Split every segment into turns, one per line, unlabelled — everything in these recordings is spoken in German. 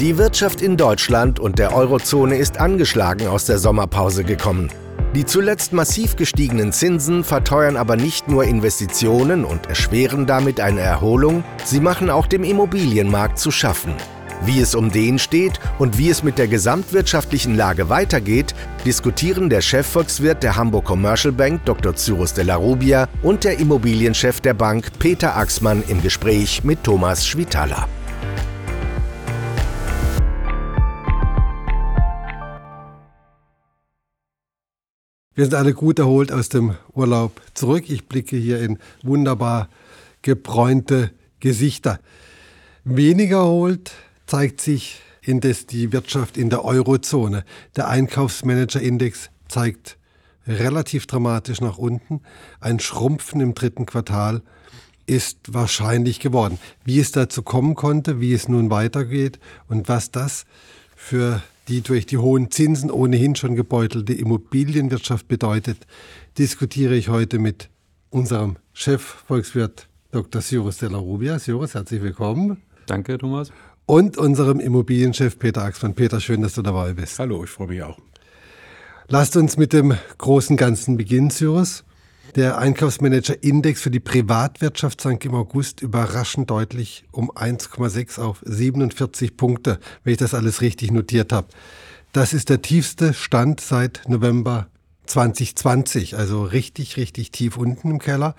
Die Wirtschaft in Deutschland und der Eurozone ist angeschlagen aus der Sommerpause gekommen. Die zuletzt massiv gestiegenen Zinsen verteuern aber nicht nur Investitionen und erschweren damit eine Erholung, sie machen auch dem Immobilienmarkt zu schaffen. Wie es um den steht und wie es mit der gesamtwirtschaftlichen Lage weitergeht, diskutieren der Chefvolkswirt der Hamburg Commercial Bank Dr. Cyrus de la Rubia und der Immobilienchef der Bank Peter Axmann im Gespräch mit Thomas Schwitala.
Wir sind alle gut erholt aus dem Urlaub zurück. Ich blicke hier in wunderbar gebräunte Gesichter. Weniger erholt zeigt sich indes die Wirtschaft in der Eurozone. Der Einkaufsmanager-Index zeigt relativ dramatisch nach unten. Ein Schrumpfen im dritten Quartal ist wahrscheinlich geworden. Wie es dazu kommen konnte, wie es nun weitergeht und was das für die durch die hohen Zinsen ohnehin schon gebeutelte Immobilienwirtschaft bedeutet, diskutiere ich heute mit unserem Chef Volkswirt Dr. Cyrus de la Rubia. Cyrus, herzlich willkommen.
Danke, Thomas.
Und unserem Immobilienchef Peter Axmann. Peter, schön, dass du dabei bist.
Hallo, ich freue mich auch.
Lasst uns mit dem großen Ganzen beginnen, Cyrus. Der Einkaufsmanager-Index für die Privatwirtschaft sank im August überraschend deutlich um 1,6 auf 47 Punkte, wenn ich das alles richtig notiert habe. Das ist der tiefste Stand seit November 2020, also richtig, richtig tief unten im Keller.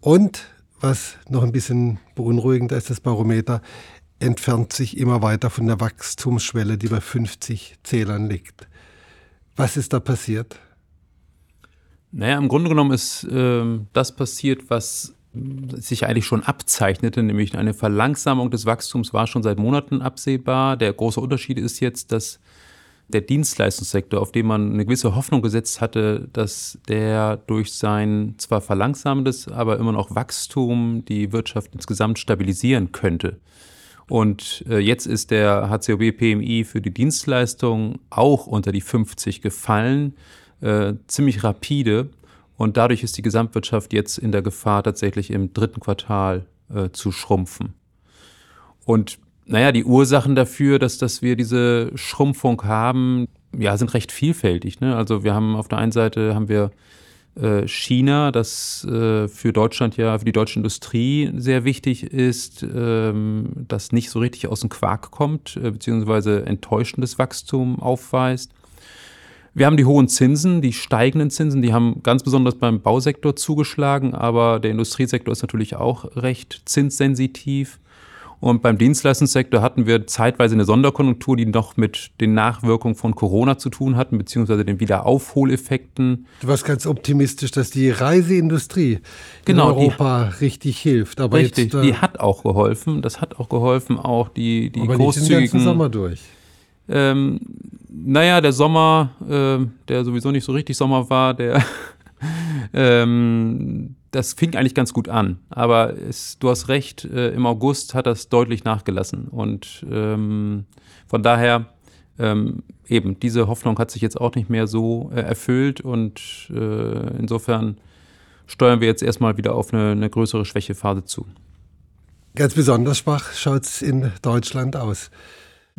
Und was noch ein bisschen beunruhigender ist, das Barometer entfernt sich immer weiter von der Wachstumsschwelle, die bei 50 Zählern liegt. Was ist da passiert?
Naja, im Grunde genommen ist äh, das passiert, was sich eigentlich schon abzeichnete, nämlich eine Verlangsamung des Wachstums war schon seit Monaten absehbar. Der große Unterschied ist jetzt, dass der Dienstleistungssektor, auf den man eine gewisse Hoffnung gesetzt hatte, dass der durch sein zwar verlangsamendes, aber immer noch Wachstum die Wirtschaft insgesamt stabilisieren könnte. Und äh, jetzt ist der HCOB PMI für die Dienstleistung auch unter die 50 gefallen äh, ziemlich rapide. Und dadurch ist die Gesamtwirtschaft jetzt in der Gefahr, tatsächlich im dritten Quartal äh, zu schrumpfen. Und naja, die Ursachen dafür, dass, dass wir diese Schrumpfung haben, ja, sind recht vielfältig. Ne? Also wir haben auf der einen Seite haben wir äh, China, das äh, für Deutschland ja, für die deutsche Industrie sehr wichtig ist, ähm, das nicht so richtig aus dem Quark kommt, äh, beziehungsweise enttäuschendes Wachstum aufweist. Wir haben die hohen Zinsen, die steigenden Zinsen, die haben ganz besonders beim Bausektor zugeschlagen, aber der Industriesektor ist natürlich auch recht zinssensitiv. Und beim Dienstleistungssektor hatten wir zeitweise eine Sonderkonjunktur, die noch mit den Nachwirkungen von Corona zu tun hatten, beziehungsweise den Wiederaufholeffekten.
Du warst ganz optimistisch, dass die Reiseindustrie genau, in Europa die, richtig hilft.
Aber richtig, jetzt, äh, die hat auch geholfen. Das hat auch geholfen, auch die, die
aber
großzügigen.
Nicht den ganzen Sommer durch.
Ähm, naja, der Sommer, äh, der sowieso nicht so richtig Sommer war, der ähm, das fing eigentlich ganz gut an. Aber es, du hast recht, äh, im August hat das deutlich nachgelassen. Und ähm, von daher ähm, eben, diese Hoffnung hat sich jetzt auch nicht mehr so äh, erfüllt. Und äh, insofern steuern wir jetzt erstmal wieder auf eine, eine größere Schwächephase zu.
Ganz besonders schwach schaut es in Deutschland aus.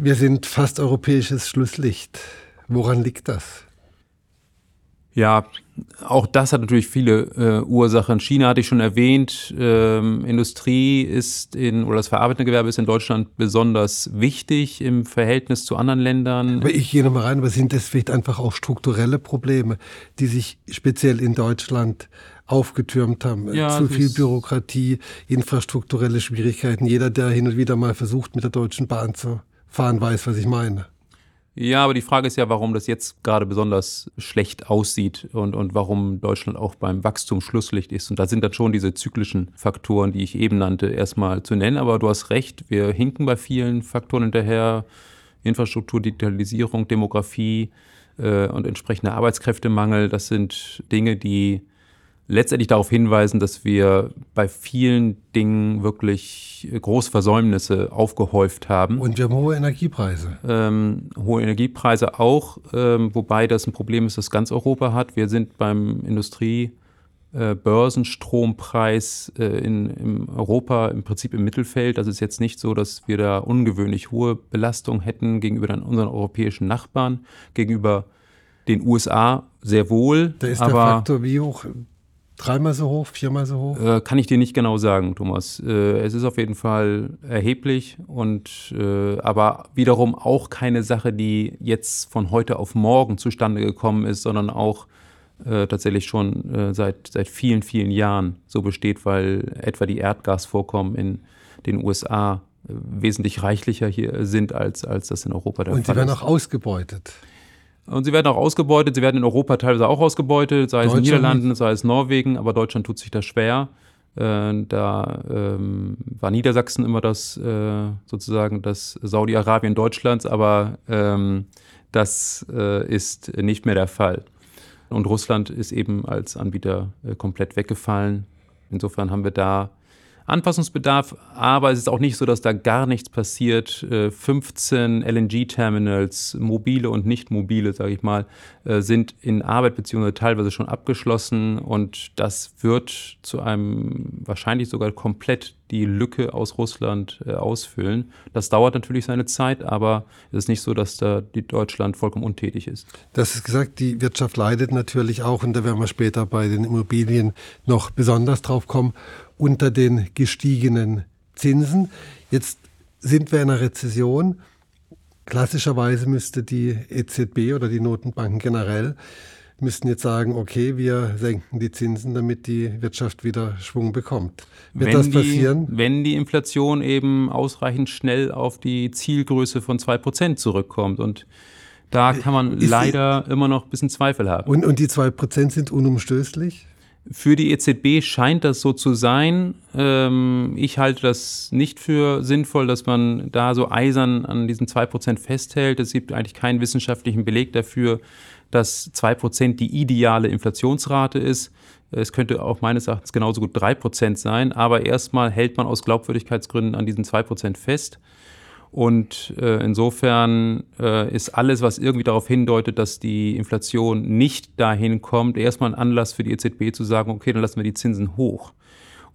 Wir sind fast europäisches Schlusslicht. Woran liegt das?
Ja, auch das hat natürlich viele äh, Ursachen. China hatte ich schon erwähnt. Ähm, Industrie ist in, oder das verarbeitende Gewerbe ist in Deutschland besonders wichtig im Verhältnis zu anderen Ländern.
Aber ich gehe nochmal rein, aber sind das vielleicht einfach auch strukturelle Probleme, die sich speziell in Deutschland aufgetürmt haben? Ja, Zu viel Bürokratie, infrastrukturelle Schwierigkeiten. Jeder, der hin und wieder mal versucht, mit der Deutschen Bahn zu fahren, weiß, was ich meine.
Ja, aber die Frage ist ja, warum das jetzt gerade besonders schlecht aussieht und, und warum Deutschland auch beim Wachstum Schlusslicht ist. Und da sind dann schon diese zyklischen Faktoren, die ich eben nannte, erstmal zu nennen. Aber du hast recht, wir hinken bei vielen Faktoren hinterher. Infrastruktur, Digitalisierung, Demografie äh, und entsprechender Arbeitskräftemangel, das sind Dinge, die letztendlich darauf hinweisen, dass wir bei vielen Dingen wirklich große Versäumnisse aufgehäuft haben.
Und wir haben hohe Energiepreise.
Ähm, hohe Energiepreise auch, ähm, wobei das ein Problem ist, das ganz Europa hat. Wir sind beim Industrie äh, äh, in, in Europa im Prinzip im Mittelfeld. Das ist jetzt nicht so, dass wir da ungewöhnlich hohe Belastung hätten gegenüber dann unseren europäischen Nachbarn, gegenüber den USA sehr wohl.
Da ist der Faktor wie hoch? Dreimal so hoch, viermal so hoch?
Äh, kann ich dir nicht genau sagen, Thomas. Äh, es ist auf jeden Fall erheblich und äh, aber wiederum auch keine Sache, die jetzt von heute auf morgen zustande gekommen ist, sondern auch äh, tatsächlich schon äh, seit, seit vielen, vielen Jahren so besteht, weil etwa die Erdgasvorkommen in den USA äh, wesentlich reichlicher hier sind, als, als das in Europa
der Und Fall ist. Und sie werden auch ausgebeutet.
Und sie werden auch ausgebeutet, sie werden in Europa teilweise auch ausgebeutet, sei es in den Niederlanden, sei es Norwegen, aber Deutschland tut sich da schwer. Äh, da ähm, war Niedersachsen immer das äh, sozusagen das Saudi-Arabien Deutschlands, aber ähm, das äh, ist nicht mehr der Fall. Und Russland ist eben als Anbieter äh, komplett weggefallen. Insofern haben wir da Anpassungsbedarf, aber es ist auch nicht so, dass da gar nichts passiert. 15 äh, LNG-Terminals, mobile und nicht mobile, sage ich mal, äh, sind in Arbeit beziehungsweise teilweise schon abgeschlossen und das wird zu einem wahrscheinlich sogar komplett die Lücke aus Russland äh, ausfüllen. Das dauert natürlich seine Zeit, aber es ist nicht so, dass da Deutschland vollkommen untätig ist.
Das ist gesagt, die Wirtschaft leidet natürlich auch und da werden wir später bei den Immobilien noch besonders drauf kommen unter den gestiegenen Zinsen. Jetzt sind wir in einer Rezession. Klassischerweise müsste die EZB oder die Notenbanken generell müssten jetzt sagen, okay, wir senken die Zinsen, damit die Wirtschaft wieder Schwung bekommt.
Wird wenn das passieren? Die, wenn die Inflation eben ausreichend schnell auf die Zielgröße von 2% zurückkommt. Und da kann man Ist leider die, immer noch ein bisschen Zweifel haben.
Und, und die 2% sind unumstößlich?
Für die EZB scheint das so zu sein. Ähm, ich halte das nicht für sinnvoll, dass man da so eisern an diesen 2% festhält. Es gibt eigentlich keinen wissenschaftlichen Beleg dafür, dass 2% die ideale Inflationsrate ist. Es könnte auch meines Erachtens genauso gut 3% sein, aber erstmal hält man aus Glaubwürdigkeitsgründen an diesen 2% fest. Und äh, insofern äh, ist alles, was irgendwie darauf hindeutet, dass die Inflation nicht dahin kommt, erstmal ein Anlass für die EZB zu sagen, okay, dann lassen wir die Zinsen hoch.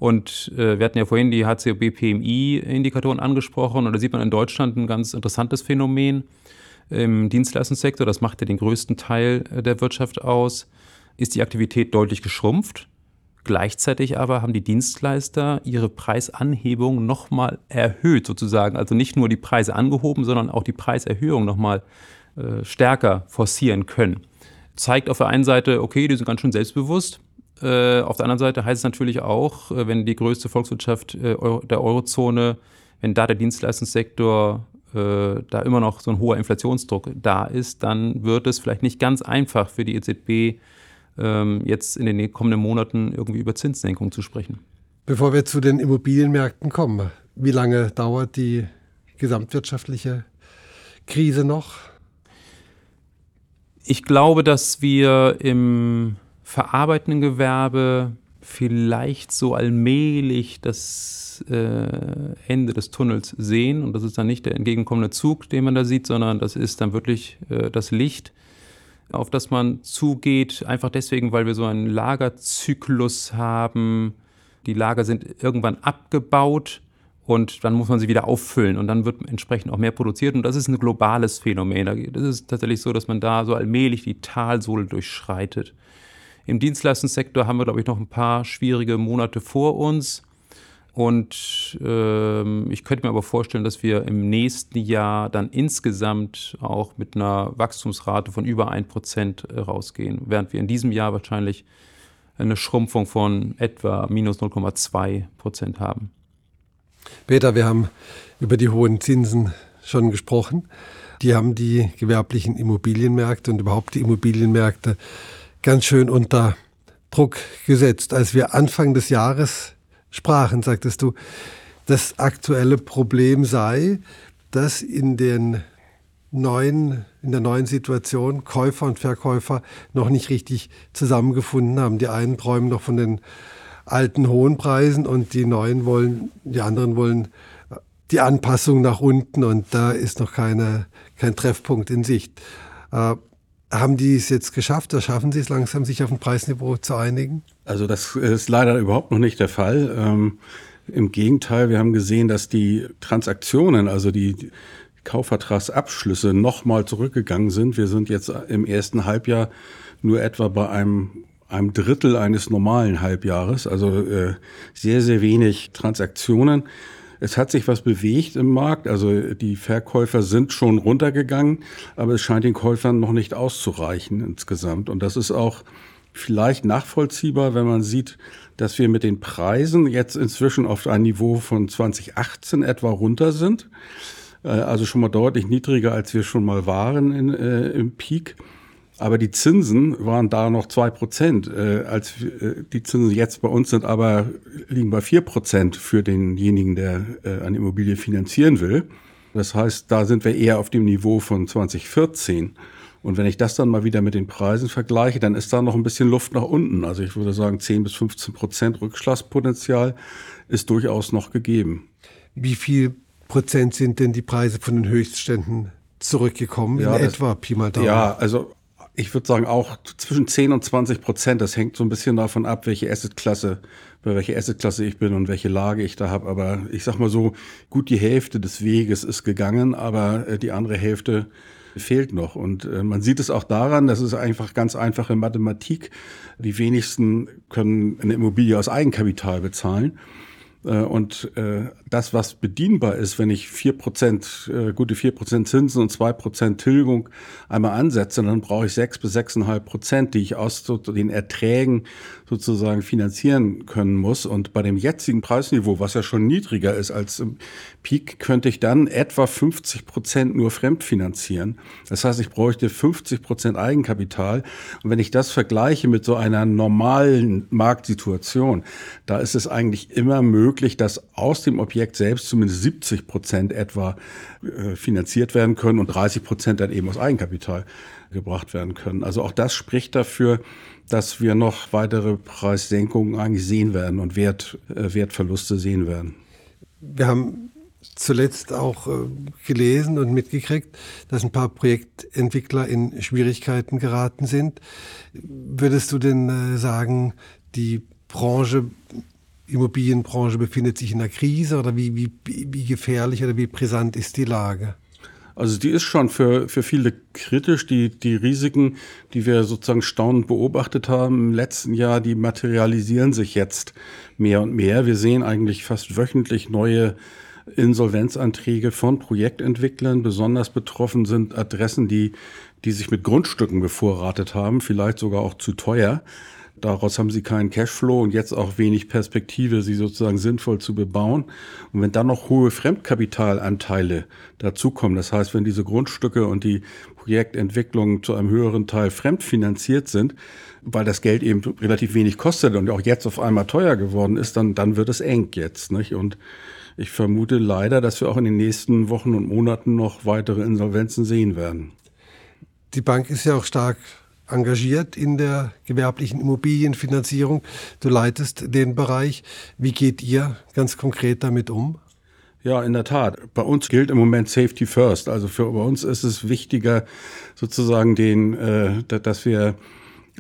Und äh, wir hatten ja vorhin die HCOB-PMI-Indikatoren angesprochen und da sieht man in Deutschland ein ganz interessantes Phänomen im Dienstleistungssektor, das macht ja den größten Teil äh, der Wirtschaft aus, ist die Aktivität deutlich geschrumpft. Gleichzeitig aber haben die Dienstleister ihre Preisanhebung nochmal erhöht, sozusagen. Also nicht nur die Preise angehoben, sondern auch die Preiserhöhung nochmal äh, stärker forcieren können. Zeigt auf der einen Seite, okay, die sind ganz schön selbstbewusst. Äh, auf der anderen Seite heißt es natürlich auch, äh, wenn die größte Volkswirtschaft äh, der Eurozone, wenn da der Dienstleistungssektor äh, da immer noch so ein hoher Inflationsdruck da ist, dann wird es vielleicht nicht ganz einfach für die EZB, jetzt in den kommenden Monaten irgendwie über Zinssenkung zu sprechen.
Bevor wir zu den Immobilienmärkten kommen, wie lange dauert die gesamtwirtschaftliche Krise noch?
Ich glaube, dass wir im verarbeitenden Gewerbe vielleicht so allmählich das äh, Ende des Tunnels sehen. Und das ist dann nicht der entgegenkommende Zug, den man da sieht, sondern das ist dann wirklich äh, das Licht auf das man zugeht, einfach deswegen, weil wir so einen Lagerzyklus haben. Die Lager sind irgendwann abgebaut und dann muss man sie wieder auffüllen und dann wird entsprechend auch mehr produziert und das ist ein globales Phänomen. Das ist tatsächlich so, dass man da so allmählich die Talsohle durchschreitet. Im Dienstleistungssektor haben wir, glaube ich, noch ein paar schwierige Monate vor uns. Und ähm, ich könnte mir aber vorstellen, dass wir im nächsten Jahr dann insgesamt auch mit einer Wachstumsrate von über 1% äh, rausgehen, während wir in diesem Jahr wahrscheinlich eine Schrumpfung von etwa minus 0,2% haben.
Peter, wir haben über die hohen Zinsen schon gesprochen. Die haben die gewerblichen Immobilienmärkte und überhaupt die Immobilienmärkte ganz schön unter Druck gesetzt. Als wir Anfang des Jahres sprachen, sagtest du, das aktuelle Problem sei, dass in den neuen, in der neuen Situation Käufer und Verkäufer noch nicht richtig zusammengefunden haben. Die einen träumen noch von den alten hohen Preisen und die neuen wollen, die anderen wollen die Anpassung nach unten und da ist noch keine, kein Treffpunkt in Sicht. Haben die es jetzt geschafft oder schaffen sie es langsam, sich auf ein Preisniveau zu einigen?
Also das ist leider überhaupt noch nicht der Fall. Ähm, Im Gegenteil, wir haben gesehen, dass die Transaktionen, also die Kaufvertragsabschlüsse nochmal zurückgegangen sind. Wir sind jetzt im ersten Halbjahr nur etwa bei einem einem Drittel eines normalen Halbjahres, also äh, sehr, sehr wenig Transaktionen. Es hat sich was bewegt im Markt, also die Verkäufer sind schon runtergegangen, aber es scheint den Käufern noch nicht auszureichen insgesamt. Und das ist auch vielleicht nachvollziehbar, wenn man sieht, dass wir mit den Preisen jetzt inzwischen auf ein Niveau von 2018 etwa runter sind. Äh, also schon mal deutlich niedriger, als wir schon mal waren in, äh, im Peak. Aber die Zinsen waren da noch zwei Prozent, äh, als äh, die Zinsen jetzt bei uns sind, aber liegen bei vier Prozent für denjenigen, der äh, eine Immobilie finanzieren will. Das heißt, da sind wir eher auf dem Niveau von 2014. Und wenn ich das dann mal wieder mit den Preisen vergleiche, dann ist da noch ein bisschen Luft nach unten. Also ich würde sagen, 10 bis 15 Prozent Rückschlagspotenzial ist durchaus noch gegeben.
Wie viel Prozent sind denn die Preise von den Höchstständen zurückgekommen
ja,
in das, etwa Pi mal
Daumen? Ja, also ich würde sagen auch zwischen 10 und 20 Prozent. Das hängt so ein bisschen davon ab, welche Assetklasse, bei welcher Assetklasse ich bin und welche Lage ich da habe. Aber ich sag mal so, gut die Hälfte des Weges ist gegangen, aber äh, die andere Hälfte fehlt noch. Und äh, man sieht es auch daran, das ist einfach ganz einfache Mathematik. Die wenigsten können eine Immobilie aus Eigenkapital bezahlen. Äh, und äh, das, was bedienbar ist, wenn ich vier Prozent, äh, gute vier Prozent Zinsen und zwei Prozent Tilgung einmal ansetze, dann brauche ich sechs bis sechseinhalb Prozent, die ich aus den Erträgen sozusagen finanzieren können muss. Und bei dem jetzigen Preisniveau, was ja schon niedriger ist als im Peak, könnte ich dann etwa 50 Prozent nur fremdfinanzieren. Das heißt, ich bräuchte 50 Prozent Eigenkapital. Und wenn ich das vergleiche mit so einer normalen Marktsituation, da ist es eigentlich immer möglich, dass aus dem Objekt selbst zumindest 70 Prozent etwa äh, finanziert werden können und 30 Prozent dann eben aus Eigenkapital gebracht werden können. Also auch das spricht dafür, dass wir noch weitere Preissenkungen eigentlich sehen werden und Wert, äh, Wertverluste sehen werden.
Wir haben zuletzt auch äh, gelesen und mitgekriegt, dass ein paar Projektentwickler in Schwierigkeiten geraten sind. Würdest du denn sagen, die Branche, Immobilienbranche befindet sich in einer Krise oder wie, wie, wie gefährlich oder wie brisant ist die Lage?
Also die ist schon für, für viele kritisch. Die, die Risiken, die wir sozusagen staunend beobachtet haben im letzten Jahr, die materialisieren sich jetzt mehr und mehr. Wir sehen eigentlich fast wöchentlich neue Insolvenzanträge von Projektentwicklern. Besonders betroffen sind Adressen, die, die sich mit Grundstücken bevorratet haben, vielleicht sogar auch zu teuer. Daraus haben sie keinen Cashflow und jetzt auch wenig Perspektive, sie sozusagen sinnvoll zu bebauen. Und wenn dann noch hohe Fremdkapitalanteile dazukommen, das heißt, wenn diese Grundstücke und die Projektentwicklung zu einem höheren Teil fremdfinanziert sind, weil das Geld eben relativ wenig kostet und auch jetzt auf einmal teuer geworden ist, dann, dann wird es eng jetzt. Nicht? Und ich vermute leider, dass wir auch in den nächsten Wochen und Monaten noch weitere Insolvenzen sehen werden.
Die Bank ist ja auch stark engagiert in der gewerblichen Immobilienfinanzierung. Du leitest den Bereich. Wie geht ihr ganz konkret damit um?
Ja, in der Tat. Bei uns gilt im Moment Safety First. Also für bei uns ist es wichtiger, sozusagen den, äh, dass wir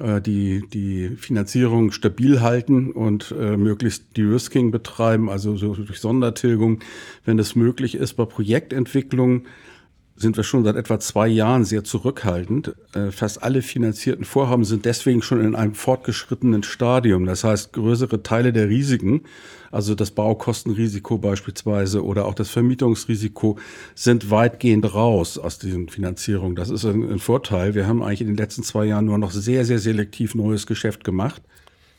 äh, die, die Finanzierung stabil halten und äh, möglichst De-Risking betreiben, also so durch Sondertilgung, wenn es möglich ist. Bei Projektentwicklung sind wir schon seit etwa zwei Jahren sehr zurückhaltend. Äh, fast alle finanzierten Vorhaben sind deswegen schon in einem fortgeschrittenen Stadium. Das heißt, größere Teile der Risiken, also das Baukostenrisiko beispielsweise oder auch das Vermietungsrisiko, sind weitgehend raus aus diesen Finanzierungen. Das ist ein, ein Vorteil. Wir haben eigentlich in den letzten zwei Jahren nur noch sehr, sehr selektiv neues Geschäft gemacht.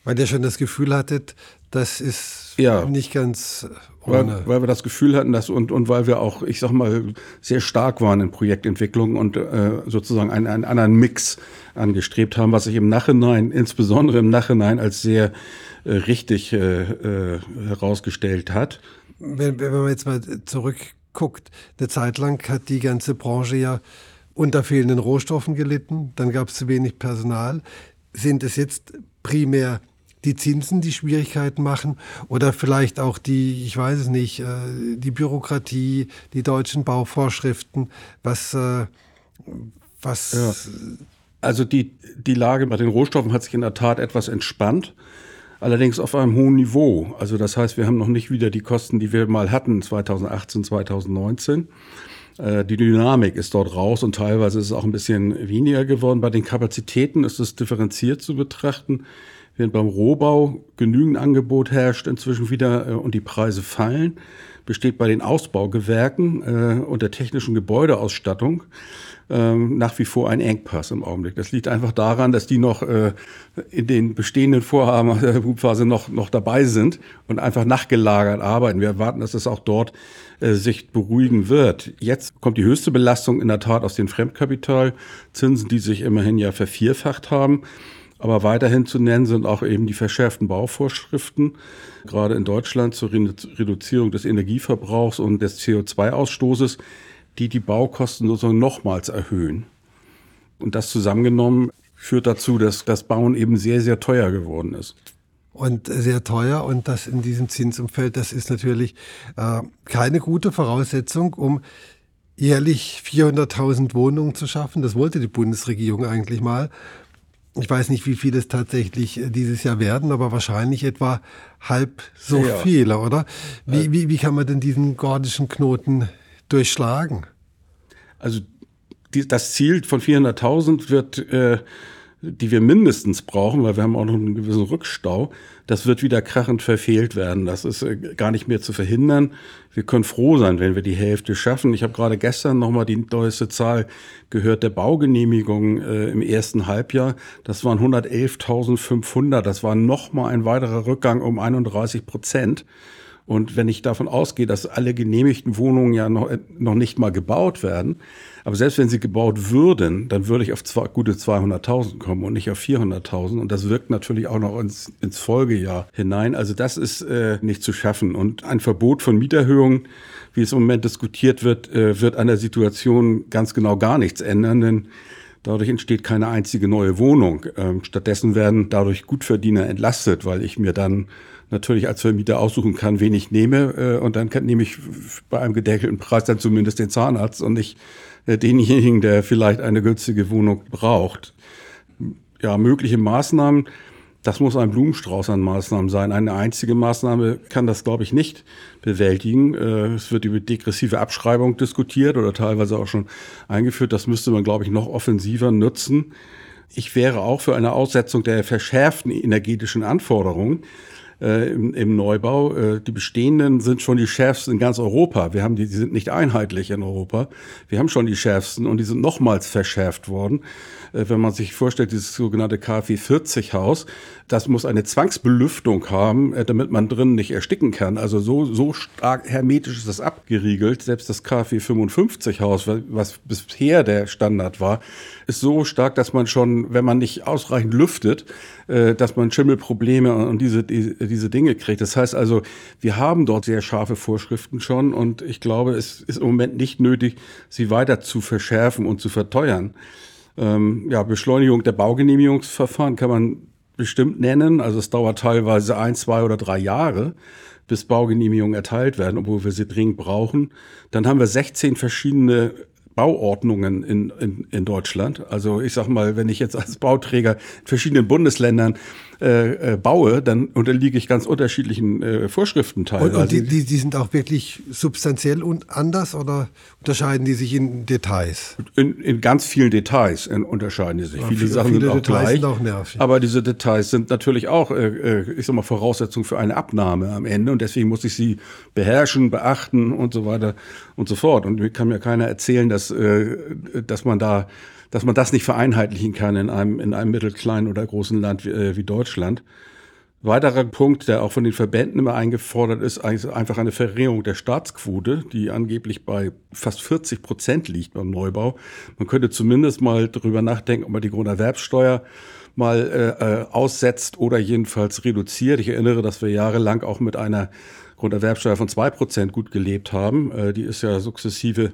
Weil ihr schon das Gefühl hattet, das ist ja. nicht ganz
weil, weil, wir das Gefühl hatten, dass und, und weil wir auch, ich sag mal, sehr stark waren in Projektentwicklung und äh, sozusagen einen, einen anderen Mix angestrebt haben, was sich im Nachhinein, insbesondere im Nachhinein, als sehr äh, richtig äh, äh, herausgestellt hat.
Wenn, wenn man jetzt mal zurückguckt, eine Zeit lang hat die ganze Branche ja unter fehlenden Rohstoffen gelitten, dann gab es zu wenig Personal. Sind es jetzt primär die Zinsen die Schwierigkeiten machen oder vielleicht auch die, ich weiß es nicht, äh, die Bürokratie, die deutschen Bauvorschriften, was, äh, was ja.
Also die, die Lage bei den Rohstoffen hat sich in der Tat etwas entspannt, allerdings auf einem hohen Niveau. Also das heißt, wir haben noch nicht wieder die Kosten, die wir mal hatten 2018, 2019. Äh, die Dynamik ist dort raus und teilweise ist es auch ein bisschen weniger geworden. Bei den Kapazitäten ist es differenziert zu betrachten. Während beim Rohbau genügend Angebot herrscht inzwischen wieder äh, und die Preise fallen, besteht bei den Ausbaugewerken äh, und der technischen Gebäudeausstattung ähm, nach wie vor ein Engpass im Augenblick. Das liegt einfach daran, dass die noch äh, in den bestehenden Vorhaben der Hubphase noch, noch dabei sind und einfach nachgelagert arbeiten. Wir erwarten, dass es auch dort sich beruhigen wird. Jetzt kommt die höchste Belastung in der Tat aus den Fremdkapitalzinsen, die sich immerhin ja vervierfacht haben. Aber weiterhin zu nennen sind auch eben die verschärften Bauvorschriften, gerade in Deutschland zur Reduzierung des Energieverbrauchs und des CO2-Ausstoßes, die die Baukosten sozusagen nochmals erhöhen. Und das zusammengenommen führt dazu, dass das Bauen eben sehr, sehr teuer geworden ist.
Und sehr teuer und das in diesem Zinsumfeld, das ist natürlich äh, keine gute Voraussetzung, um jährlich 400.000 Wohnungen zu schaffen. Das wollte die Bundesregierung eigentlich mal. Ich weiß nicht, wie viele es tatsächlich äh, dieses Jahr werden, aber wahrscheinlich etwa halb so ja. viele, oder? Wie, wie, wie kann man denn diesen gordischen Knoten durchschlagen?
Also die, das Ziel von 400.000 wird, äh, die wir mindestens brauchen, weil wir haben auch noch einen gewissen Rückstau, das wird wieder krachend verfehlt werden. Das ist äh, gar nicht mehr zu verhindern. Wir können froh sein, wenn wir die Hälfte schaffen. Ich habe gerade gestern nochmal die neueste Zahl gehört der Baugenehmigungen äh, im ersten Halbjahr. Das waren 111.500. Das war nochmal ein weiterer Rückgang um 31 Prozent. Und wenn ich davon ausgehe, dass alle genehmigten Wohnungen ja noch, noch nicht mal gebaut werden, aber selbst wenn sie gebaut würden, dann würde ich auf zwei, gute 200.000 kommen und nicht auf 400.000. Und das wirkt natürlich auch noch ins, ins Folgejahr hinein. Also das ist äh, nicht zu schaffen. Und ein Verbot von Mieterhöhungen, wie es im Moment diskutiert wird, äh, wird an der Situation ganz genau gar nichts ändern, denn Dadurch entsteht keine einzige neue Wohnung. Ähm, stattdessen werden dadurch Gutverdiener entlastet, weil ich mir dann natürlich als Vermieter aussuchen kann, wen ich nehme. Äh, und dann kann, nehme ich bei einem gedeckelten Preis dann zumindest den Zahnarzt und nicht äh, denjenigen, der vielleicht eine günstige Wohnung braucht. Ja, mögliche Maßnahmen. Das muss ein Blumenstrauß an Maßnahmen sein. Eine einzige Maßnahme kann das, glaube ich, nicht bewältigen. Äh, es wird über degressive Abschreibung diskutiert oder teilweise auch schon eingeführt. Das müsste man, glaube ich, noch offensiver nutzen. Ich wäre auch für eine Aussetzung der verschärften energetischen Anforderungen äh, im, im, Neubau. Äh, die bestehenden sind schon die schärfsten in ganz Europa. Wir haben die, die sind nicht einheitlich in Europa. Wir haben schon die schärfsten und die sind nochmals verschärft worden. Äh, wenn man sich vorstellt, dieses sogenannte KfW 40 Haus, das muss eine Zwangsbelüftung haben, äh, damit man drin nicht ersticken kann. Also so, so stark hermetisch ist das abgeriegelt. Selbst das KfW 55 Haus, was bisher der Standard war, ist so stark, dass man schon, wenn man nicht ausreichend lüftet, äh, dass man Schimmelprobleme und diese, diese Dinge kriegt. Das heißt also, wir haben dort sehr scharfe Vorschriften schon und ich glaube, es ist im Moment nicht nötig, sie weiter zu verschärfen und zu verteuern. Ähm, ja, Beschleunigung der Baugenehmigungsverfahren kann man bestimmt nennen. Also es dauert teilweise ein, zwei oder drei Jahre, bis Baugenehmigungen erteilt werden, obwohl wir sie dringend brauchen. Dann haben wir 16 verschiedene Bauordnungen in, in, in Deutschland. Also ich sag mal, wenn ich jetzt als Bauträger in verschiedenen Bundesländern äh, äh, baue, dann unterliege ich ganz unterschiedlichen äh, Vorschriften teilweise.
Und, und die, die, die, sind auch wirklich substanziell und anders oder unterscheiden die sich in Details?
In, in ganz vielen Details unterscheiden die sich. Ja, viele, viele, Sachen viele sind auch Details gleich. Sind auch nervig. Aber diese Details sind natürlich auch, äh, äh, ich sag mal, Voraussetzung für eine Abnahme am Ende und deswegen muss ich sie beherrschen, beachten und so weiter und so fort. Und mir kann mir keiner erzählen, dass, äh, dass man da dass man das nicht vereinheitlichen kann in einem, in einem mittelkleinen oder großen Land wie, äh, wie Deutschland. Weiterer Punkt, der auch von den Verbänden immer eingefordert ist, einfach eine Verringerung der Staatsquote, die angeblich bei fast 40 Prozent liegt beim Neubau. Man könnte zumindest mal darüber nachdenken, ob man die Grunderwerbsteuer mal äh, äh, aussetzt oder jedenfalls reduziert. Ich erinnere, dass wir jahrelang auch mit einer Grunderwerbsteuer von zwei Prozent gut gelebt haben. Äh, die ist ja sukzessive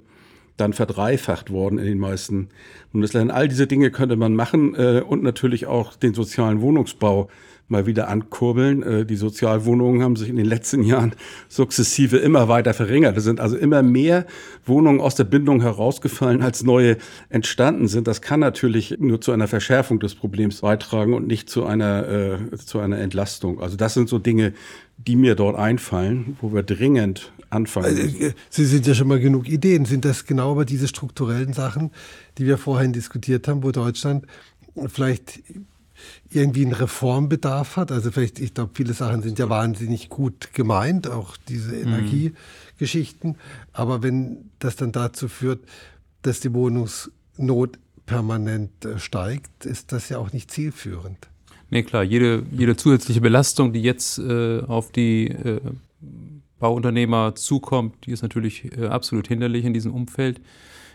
dann verdreifacht worden in den meisten Bundesländern. All diese Dinge könnte man machen äh, und natürlich auch den sozialen Wohnungsbau mal wieder ankurbeln. Äh, die Sozialwohnungen haben sich in den letzten Jahren sukzessive immer weiter verringert. Es sind also immer mehr Wohnungen aus der Bindung herausgefallen, als neue entstanden sind. Das kann natürlich nur zu einer Verschärfung des Problems beitragen und nicht zu einer, äh, zu einer Entlastung. Also das sind so Dinge, die mir dort einfallen, wo wir dringend anfangen. Also,
äh, Sie sind ja schon mal genug Ideen. Sind das genau aber diese strukturellen Sachen, die wir vorhin diskutiert haben, wo Deutschland vielleicht irgendwie einen Reformbedarf hat. Also vielleicht, ich glaube, viele Sachen sind ja wahnsinnig gut gemeint, auch diese mhm. Energiegeschichten. Aber wenn das dann dazu führt, dass die Wohnungsnot permanent äh, steigt, ist das ja auch nicht zielführend.
Nee, klar, jede, jede zusätzliche Belastung, die jetzt äh, auf die äh, Bauunternehmer zukommt, die ist natürlich äh, absolut hinderlich in diesem Umfeld.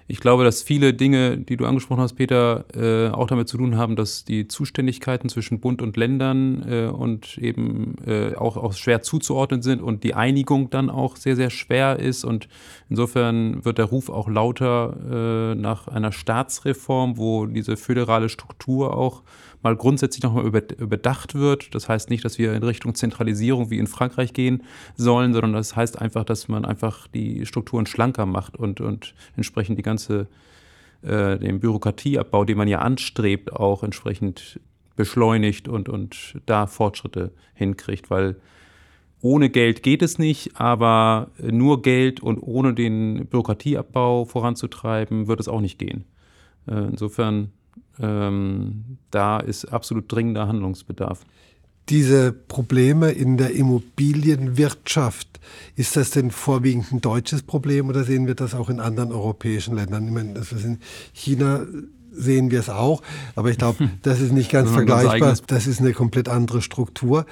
Ich glaube, dass viele Dinge, die du angesprochen hast, Peter, äh, auch damit zu tun haben, dass die Zuständigkeiten zwischen Bund und Ländern äh, und eben auch, schwer zuzuordnen sind und die Einigung dann auch sehr, sehr schwer ist. Und insofern wird der Ruf auch lauter nach einer Staatsreform, wo diese föderale Struktur auch mal grundsätzlich nochmal überdacht wird. Das heißt nicht, dass wir in Richtung Zentralisierung wie in Frankreich gehen sollen, sondern das heißt einfach, dass man einfach die Strukturen schlanker macht und, und entsprechend die ganze, äh, den Bürokratieabbau, den man ja anstrebt, auch entsprechend beschleunigt und, und da Fortschritte hinkriegt, weil ohne Geld geht es nicht, aber nur Geld und ohne den Bürokratieabbau voranzutreiben, wird es auch nicht gehen. Äh, insofern ähm, da ist absolut dringender Handlungsbedarf.
Diese Probleme in der Immobilienwirtschaft, ist das denn vorwiegend ein deutsches Problem oder sehen wir das auch in anderen europäischen Ländern? Ich meine, ist in China sehen wir es auch. Aber ich glaube, das ist nicht ganz vergleichbar. Das ist eine komplett andere Struktur.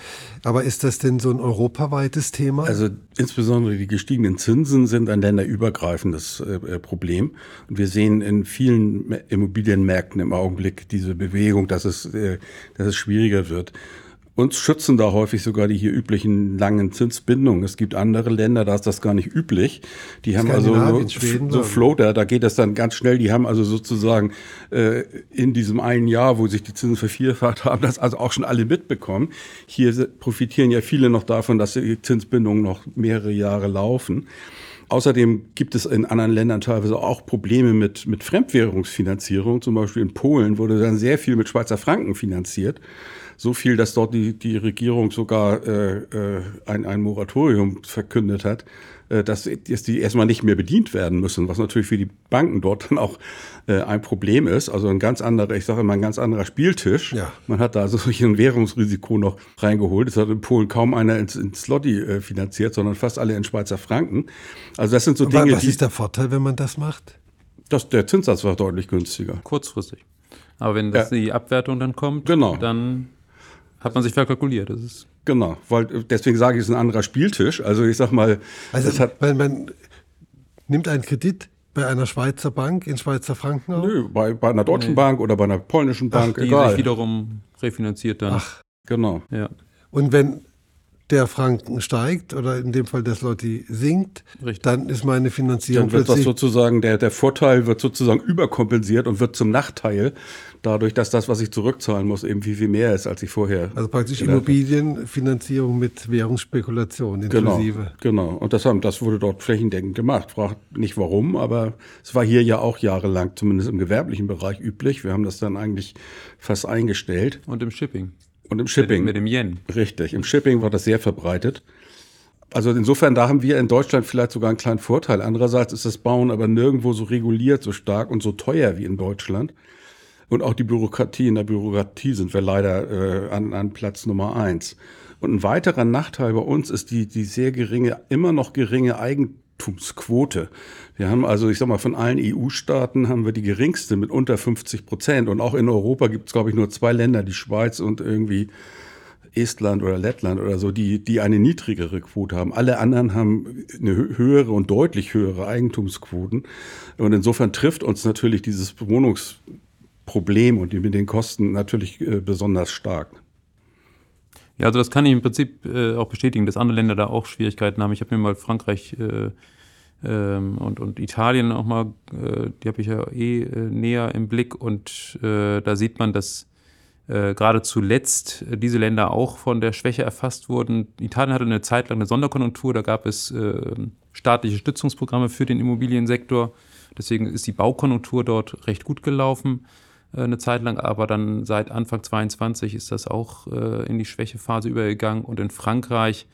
Aber ist das denn so ein europaweites Thema?
Also insbesondere die gestiegenen Zinsen sind ein länderübergreifendes äh, Problem. Und wir sehen in vielen Immobilienmärkten im Augenblick diese Bewegung, dass es, äh, dass es schwieriger wird. Uns schützen da häufig sogar die hier üblichen langen Zinsbindungen. Es gibt andere Länder, da ist das gar nicht üblich. Die haben also nur Schweden, so Floater, da geht das dann ganz schnell. Die haben also sozusagen äh, in diesem einen Jahr, wo sich die Zinsen vervierfacht haben, das also auch schon alle mitbekommen. Hier profitieren ja viele noch davon, dass die Zinsbindungen noch mehrere Jahre laufen. Außerdem gibt es in anderen Ländern teilweise auch Probleme mit, mit Fremdwährungsfinanzierung. Zum Beispiel in Polen wurde dann sehr viel mit Schweizer Franken finanziert so viel, dass dort die, die Regierung sogar äh, äh, ein, ein Moratorium verkündet hat, äh, dass, dass die erstmal nicht mehr bedient werden müssen, was natürlich für die Banken dort dann auch äh, ein Problem ist. Also ein ganz anderer, ich sage immer, ein ganz anderer Spieltisch. Ja. Man hat da also solch ein Währungsrisiko noch reingeholt. Es hat in Polen kaum einer ins, ins Slotty äh, finanziert, sondern fast alle in Schweizer Franken. Also das sind so Dinge,
was die... Was ist der Vorteil, wenn man das macht?
Das, der Zinssatz war deutlich günstiger.
Kurzfristig. Aber wenn das ja. die Abwertung dann kommt, genau. dann hat man sich verkalkuliert. Das ist
genau, weil deswegen sage ich, es ist ein anderer Spieltisch. Also ich sag mal,
also hat, man, man nimmt einen Kredit bei einer Schweizer Bank in Schweizer Franken
auf? Nö, bei, bei einer deutschen nee. Bank oder bei einer polnischen Bank,
Ach, die egal. sich wiederum refinanziert dann. Ach,
genau.
Ja. Und wenn der Franken steigt oder in dem Fall der Slotty sinkt, Richtig. dann ist meine Finanzierung
dann wird das sozusagen der der Vorteil wird sozusagen überkompensiert und wird zum Nachteil dadurch, dass das, was ich zurückzahlen muss, eben viel viel mehr ist, als ich vorher.
Also praktisch Immobilienfinanzierung mit Währungsspekulation
inklusive. Genau, genau. Und das haben das wurde dort flächendeckend gemacht. Fragt nicht warum, aber es war hier ja auch jahrelang zumindest im gewerblichen Bereich üblich. Wir haben das dann eigentlich fast eingestellt.
Und im Shipping.
Und im Shipping.
Mit, mit dem Yen.
Richtig. Im Shipping war das sehr verbreitet. Also insofern, da haben wir in Deutschland vielleicht sogar einen kleinen Vorteil. Andererseits ist das Bauen aber nirgendwo so reguliert, so stark und so teuer wie in Deutschland. Und auch die Bürokratie, in der Bürokratie sind wir leider äh, an, an Platz Nummer eins. Und ein weiterer Nachteil bei uns ist die, die sehr geringe, immer noch geringe Eigen, Wachstumsquote. Wir haben also, ich sag mal, von allen EU-Staaten haben wir die geringste mit unter 50 Prozent. Und auch in Europa gibt es, glaube ich, nur zwei Länder, die Schweiz und irgendwie Estland oder Lettland oder so, die, die eine niedrigere Quote haben. Alle anderen haben eine höhere und deutlich höhere Eigentumsquoten. Und insofern trifft uns natürlich dieses Wohnungsproblem und die mit den Kosten natürlich äh, besonders stark.
Ja, also das kann ich im Prinzip äh, auch bestätigen, dass andere Länder da auch Schwierigkeiten haben. Ich habe mir mal Frankreich äh, ähm, und, und Italien auch mal, äh, die habe ich ja eh äh, näher im Blick und äh, da sieht man, dass äh, gerade zuletzt diese Länder auch von der Schwäche erfasst wurden. Italien hatte eine Zeit lang eine Sonderkonjunktur, da gab es äh, staatliche Stützungsprogramme für den Immobiliensektor. Deswegen ist die Baukonjunktur dort recht gut gelaufen äh, eine Zeit lang, aber dann seit Anfang 22 ist das auch äh, in die Schwächephase übergegangen und in Frankreich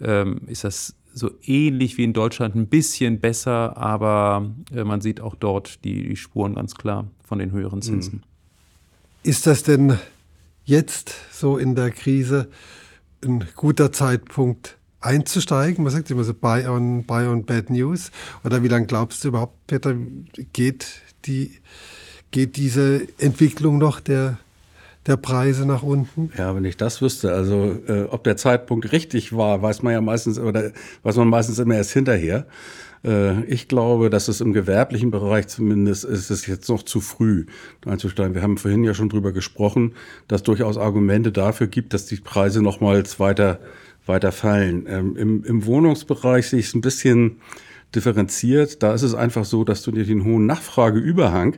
ähm, ist das so ähnlich wie in Deutschland ein bisschen besser, aber äh, man sieht auch dort die, die, Spuren ganz klar von den höheren Zinsen.
Ist das denn jetzt so in der Krise ein guter Zeitpunkt einzusteigen? Man sagt immer so Buy on, buy on Bad News. Oder wie lange glaubst du überhaupt, Peter, geht, die, geht diese Entwicklung noch der der Preise nach unten?
Ja, wenn ich das wüsste, also äh, ob der Zeitpunkt richtig war, weiß man ja meistens oder weiß man meistens immer erst hinterher. Äh, ich glaube, dass es im gewerblichen Bereich zumindest ist es jetzt noch zu früh einzusteigen. Wir haben vorhin ja schon drüber gesprochen, dass durchaus Argumente dafür gibt, dass die Preise nochmals weiter weiter fallen. Ähm, im, Im Wohnungsbereich sehe ich es ein bisschen differenziert. Da ist es einfach so, dass du dir den hohen Nachfrageüberhang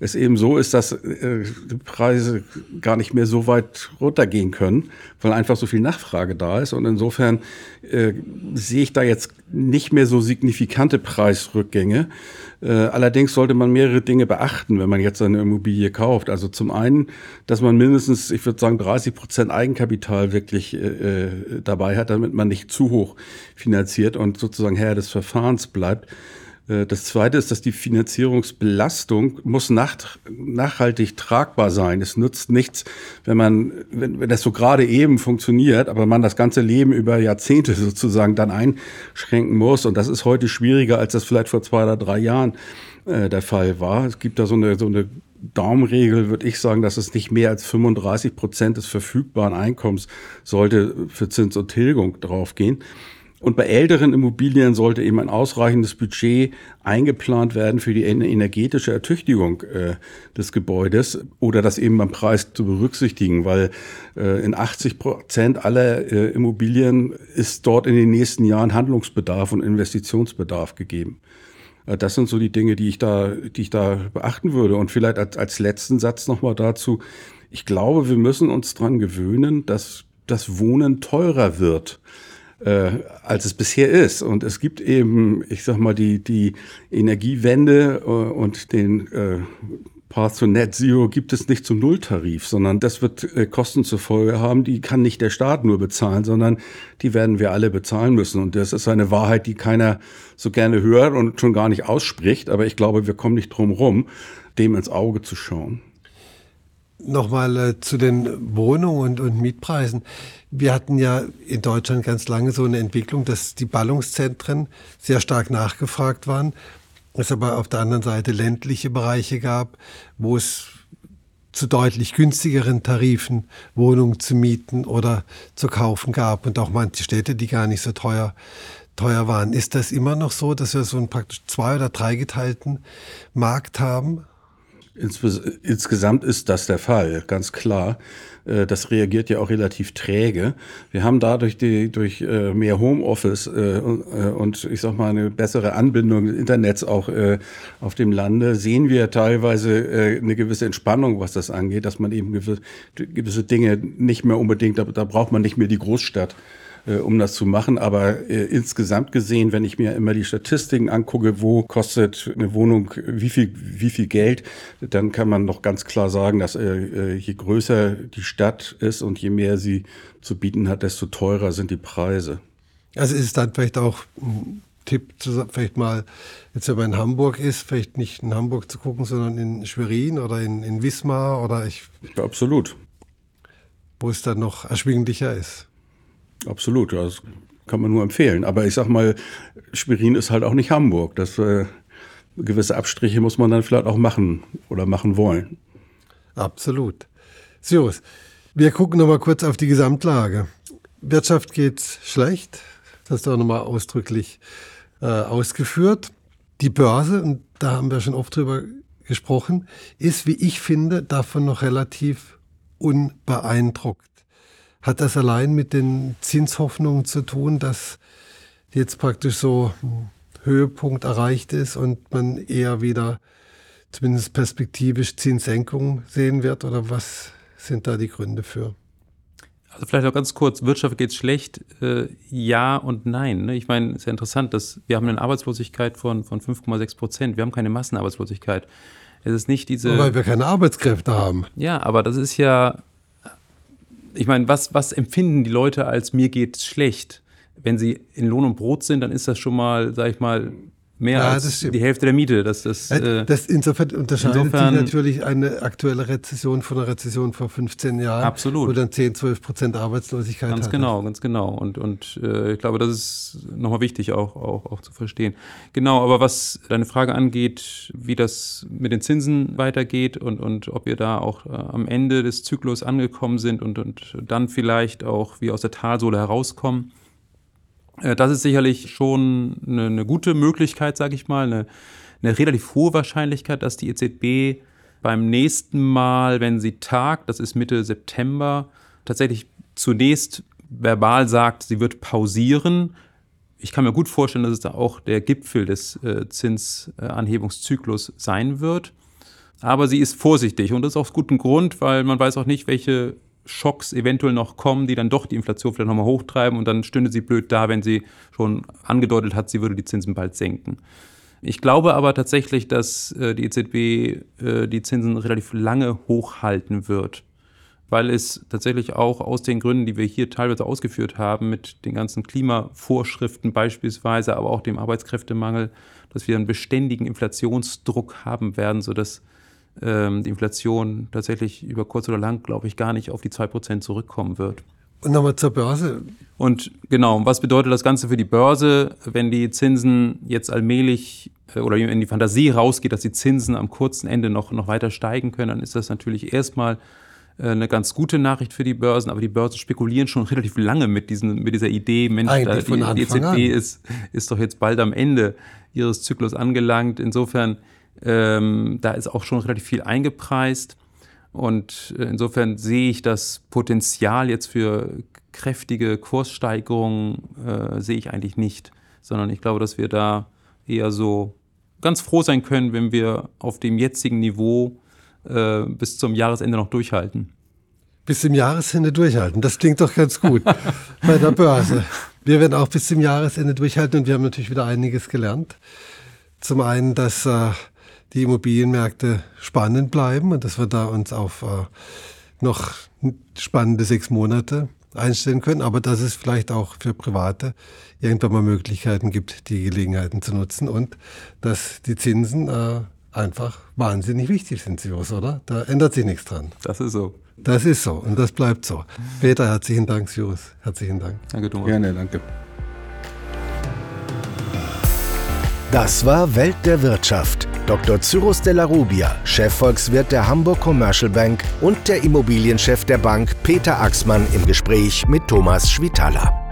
es eben so ist, dass äh, Preise gar nicht mehr so weit runtergehen können, weil einfach so viel Nachfrage da ist. Und insofern äh, sehe ich da jetzt nicht mehr so signifikante Preisrückgänge. Äh, allerdings sollte man mehrere Dinge beachten, wenn man jetzt eine Immobilie kauft. Also zum einen, dass man mindestens, ich würde sagen, 30 Prozent Eigenkapital wirklich äh, äh, dabei hat, damit man nicht zu hoch finanziert und sozusagen Herr des Verfahrens bleibt. Äh, das Zweite ist, dass die Finanzierungsbelastung muss nach, nachhaltig tragbar sein. Es nützt nichts, wenn man, wenn, wenn das so gerade eben funktioniert, aber man das ganze Leben über Jahrzehnte sozusagen dann einschränken muss. Und das ist heute schwieriger, als das vielleicht vor zwei oder drei Jahren äh, der Fall war. Es gibt da so eine, so eine Daumenregel, würde ich sagen, dass es nicht mehr als 35 Prozent des verfügbaren Einkommens sollte für Zins und Tilgung draufgehen. Und bei älteren Immobilien sollte eben ein ausreichendes Budget eingeplant werden für die energetische Ertüchtigung äh, des Gebäudes oder das eben beim Preis zu berücksichtigen, weil äh, in 80 Prozent aller äh, Immobilien ist dort in den nächsten Jahren Handlungsbedarf und Investitionsbedarf gegeben. Äh, das sind so die Dinge, die ich da, die ich da beachten würde. Und vielleicht als, als letzten Satz nochmal dazu. Ich glaube, wir müssen uns dran gewöhnen, dass das Wohnen teurer wird äh, als es bisher ist. Und es gibt eben, ich sag mal, die, die Energiewende äh, und den äh, Path to Net Zero gibt es nicht zum Nulltarif, sondern das wird äh, Kosten zur Folge haben, die kann nicht der Staat nur bezahlen, sondern die werden wir alle bezahlen müssen. Und das ist eine Wahrheit, die keiner so gerne hört und schon gar nicht ausspricht. Aber ich glaube, wir kommen nicht drum rum, dem ins Auge zu schauen.
Nochmal äh, zu den Wohnungen und, und Mietpreisen. Wir hatten ja in Deutschland ganz lange so eine Entwicklung, dass die Ballungszentren sehr stark nachgefragt waren, es aber auf der anderen Seite ländliche Bereiche gab, wo es zu deutlich günstigeren Tarifen Wohnungen zu mieten oder zu kaufen gab und auch manche Städte, die gar nicht so teuer teuer waren. Ist das immer noch so, dass wir so einen praktisch zwei- oder dreigeteilten Markt haben?
Insgesamt ist das der Fall, ganz klar. Äh, das reagiert ja auch relativ träge. Wir haben dadurch die, durch äh, mehr Homeoffice äh, und ich sag mal eine bessere Anbindung des Internets auch auf dem Lande sehen wir teilweise eine gewisse Entspannung, was das angeht, dass man eben gewisse Dinge nicht mehr unbedingt, da, braucht man nicht mehr die Großstadt um das zu machen. Aber äh, insgesamt gesehen, wenn ich mir immer die Statistiken angucke, wo kostet eine Wohnung wie viel, wie viel Geld, dann kann man noch ganz klar sagen, dass äh, äh je größer die Stadt ist und je mehr sie zu bieten hat, desto teurer sind die Preise.
Also ist es dann vielleicht auch ein Tipp, vielleicht mal, jetzt wenn man in Hamburg ist, vielleicht nicht in Hamburg zu gucken, sondern in Schwerin oder in, in Wismar oder ich.
Ja, absolut.
Wo es dann noch erschwinglicher ist.
Absolut, das kann man nur empfehlen. Aber ich sag mal, Schwerin ist halt auch nicht Hamburg. Das, äh, gewisse Abstriche muss man dann vielleicht auch machen oder machen wollen.
Absolut. Sirius, wir gucken nochmal kurz auf die Gesamtlage. Wirtschaft geht schlecht. Das hast du auch nochmal ausdrücklich äh, ausgeführt. Die Börse, und da haben wir schon oft drüber gesprochen, ist, wie ich finde, davon noch relativ unbeeindruckt. Hat das allein mit den Zinshoffnungen zu tun, dass jetzt praktisch so Höhepunkt erreicht ist und man eher wieder zumindest perspektivisch Zinssenkungen sehen wird? Oder was sind da die Gründe für?
Also vielleicht noch ganz kurz, Wirtschaft geht schlecht, äh, ja und nein. Ne? Ich meine, es ist ja interessant, dass wir haben eine Arbeitslosigkeit von, von 5,6 Prozent. Wir haben keine Massenarbeitslosigkeit. Es ist nicht diese.
Weil wir keine Arbeitskräfte haben.
Ja, aber das ist ja. Ich meine, was, was empfinden die Leute als mir geht schlecht? Wenn sie in Lohn und Brot sind, dann ist das schon mal, sag ich mal, mehr ja, als die Hälfte der Miete. Das, das,
äh, das insofern unterscheidet insofern, sich natürlich eine aktuelle Rezession von einer Rezession vor 15 Jahren.
Absolut.
Wo dann 10, 12 Prozent Arbeitslosigkeit
Ganz hatte. genau, ganz genau. Und, und äh, ich glaube, das ist nochmal wichtig auch, auch, auch zu verstehen. Genau, aber was deine Frage angeht, wie das mit den Zinsen weitergeht und, und ob wir da auch äh, am Ende des Zyklus angekommen sind und, und dann vielleicht auch wie aus der Talsohle herauskommen äh, das ist sicherlich schon eine, eine gute Möglichkeit, sage ich mal, eine, eine relativ hohe Wahrscheinlichkeit, dass die EZB beim nächsten Mal, wenn sie tagt, das ist Mitte September, tatsächlich zunächst verbal sagt, sie wird pausieren. Ich kann mir gut vorstellen, dass es da auch der Gipfel des äh, Zinsanhebungszyklus sein wird. Aber sie ist vorsichtig und das ist aus gutem Grund, weil man weiß auch nicht, welche Schocks eventuell noch kommen, die dann doch die Inflation vielleicht nochmal hochtreiben und dann stünde sie blöd da, wenn sie schon angedeutet hat, sie würde die Zinsen bald senken. Ich glaube aber tatsächlich, dass äh, die EZB äh, die Zinsen relativ lange hochhalten wird, weil es tatsächlich auch aus den Gründen, die wir hier teilweise ausgeführt haben, mit den ganzen Klimavorschriften beispielsweise, aber auch dem Arbeitskräftemangel, dass wir einen beständigen Inflationsdruck haben werden, sodass ähm, die Inflation tatsächlich über kurz oder lang, glaube ich, gar nicht auf die 2% zurückkommen wird.
Und nochmal zur Börse.
Und genau, was bedeutet das Ganze für die Börse, wenn die Zinsen jetzt allmählich äh, oder wenn die Fantasie rausgeht, dass die Zinsen am kurzen Ende noch, noch weiter steigen können, dann ist das natürlich erstmal äh, eine ganz gute Nachricht für die Börsen, aber die Börsen spekulieren schon relativ lange mit, diesen, mit dieser Idee, Mensch, da, die, die EZB ist, ist doch jetzt bald am Ende ihres Zyklus angelangt. Insofern ähm, da ist auch schon relativ viel eingepreist. Und äh, insofern sehe ich das Potenzial jetzt für kräftige Kurssteigerungen, äh, sehe ich eigentlich nicht, sondern ich glaube, dass wir da eher so ganz froh sein können, wenn wir auf dem jetzigen Niveau äh, bis zum Jahresende noch durchhalten.
Bis zum Jahresende durchhalten, das klingt doch ganz gut bei der Börse. Wir werden auch bis zum Jahresende durchhalten und wir haben natürlich wieder einiges gelernt. Zum einen, dass äh, die Immobilienmärkte spannend bleiben und dass wir da uns auf äh, noch spannende sechs Monate einstellen können, aber dass es vielleicht auch für Private irgendwann mal Möglichkeiten gibt, die Gelegenheiten zu nutzen und dass die Zinsen äh, einfach wahnsinnig wichtig sind, Sirius, oder? Da ändert sich nichts dran.
Das ist so.
Das ist so und das bleibt so. Peter, herzlichen Dank, Sirius. Herzlichen Dank.
Danke, Thomas. Gerne, danke.
Das war Welt der Wirtschaft. Dr. Cyrus de la Rubia, Chefvolkswirt der Hamburg Commercial Bank und der Immobilienchef der Bank Peter Axmann im Gespräch mit Thomas Schwitala.